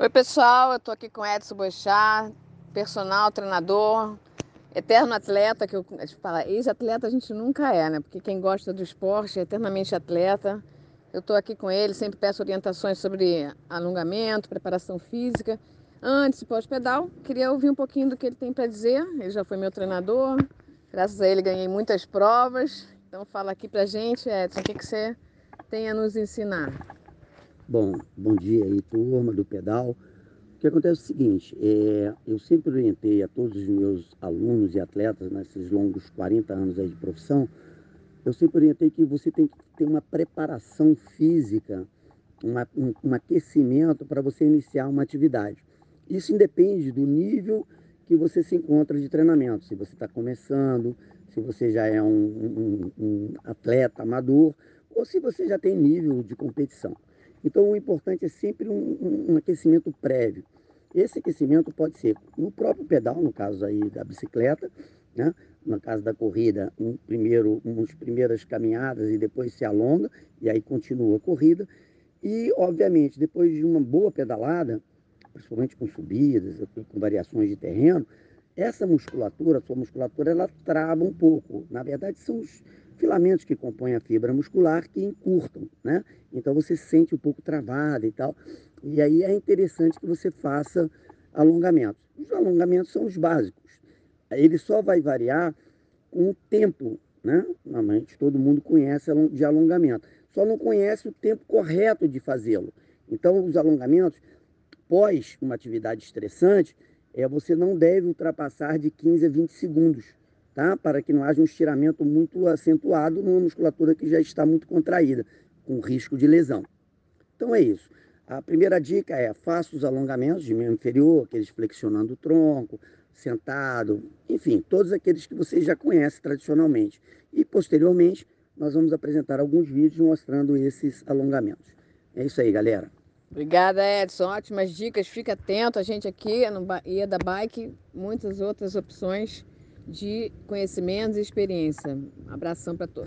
Oi, pessoal, eu estou aqui com Edson Boixá, personal, treinador, eterno atleta, que eu falo, ex-atleta a gente nunca é, né? Porque quem gosta do esporte é eternamente atleta. Eu estou aqui com ele, sempre peço orientações sobre alongamento, preparação física. Antes, pós-pedal, queria ouvir um pouquinho do que ele tem para dizer. Ele já foi meu treinador, graças a ele ganhei muitas provas. Então fala aqui pra gente, Edson, o que, que você tem a nos ensinar? Bom, bom dia aí, turma do pedal. O que acontece é o seguinte, é, eu sempre orientei a todos os meus alunos e atletas nesses longos 40 anos aí de profissão, eu sempre orientei que você tem que ter uma preparação física, uma, um, um aquecimento para você iniciar uma atividade. Isso independe do nível que você se encontra de treinamento. Se você está começando, se você já é um, um, um atleta amador, ou se você já tem nível de competição. Então, o importante é sempre um, um, aquecimento prévio. Esse aquecimento pode ser no próprio pedal, no caso aí da bicicleta, né? no caso da corrida, um primeiro, umas primeiras caminhadas e depois se alonga, e aí continua a corrida. E, obviamente, depois de uma boa pedalada, principalmente com subidas, com variações de terreno, essa musculatura, a sua musculatura, ela trava um pouco. Na verdade, são os filamentos que compõem a fibra muscular que encurtam, né? Então você se sente um pouco travada e tal. E aí é interessante que você faça alongamentos. Os alongamentos são os básicos. Ele só vai variar com o tempo, né? Normalmente todo mundo conhece de alongamento. Só não conhece o tempo correto de fazê-lo. Então os alongamentos pós uma atividade estressante, é, você não deve ultrapassar de 15 a 20 segundos tá? para que não haja um estiramento muito acentuado numa musculatura que já está muito contraída, com risco de lesão. Então é isso. A primeira dica é faça os alongamentos de membro inferior, aqueles flexionando o tronco, sentado, enfim, todos aqueles que vocês já conhecem tradicionalmente. E posteriormente nós vamos apresentar alguns vídeos mostrando esses alongamentos. É isso aí, galera. Obrigada, Edson. Ótimas dicas. Fica atento. A gente aqui no Ia da Bike, muitas outras opções de conhecimentos e experiência. Um abração para todos.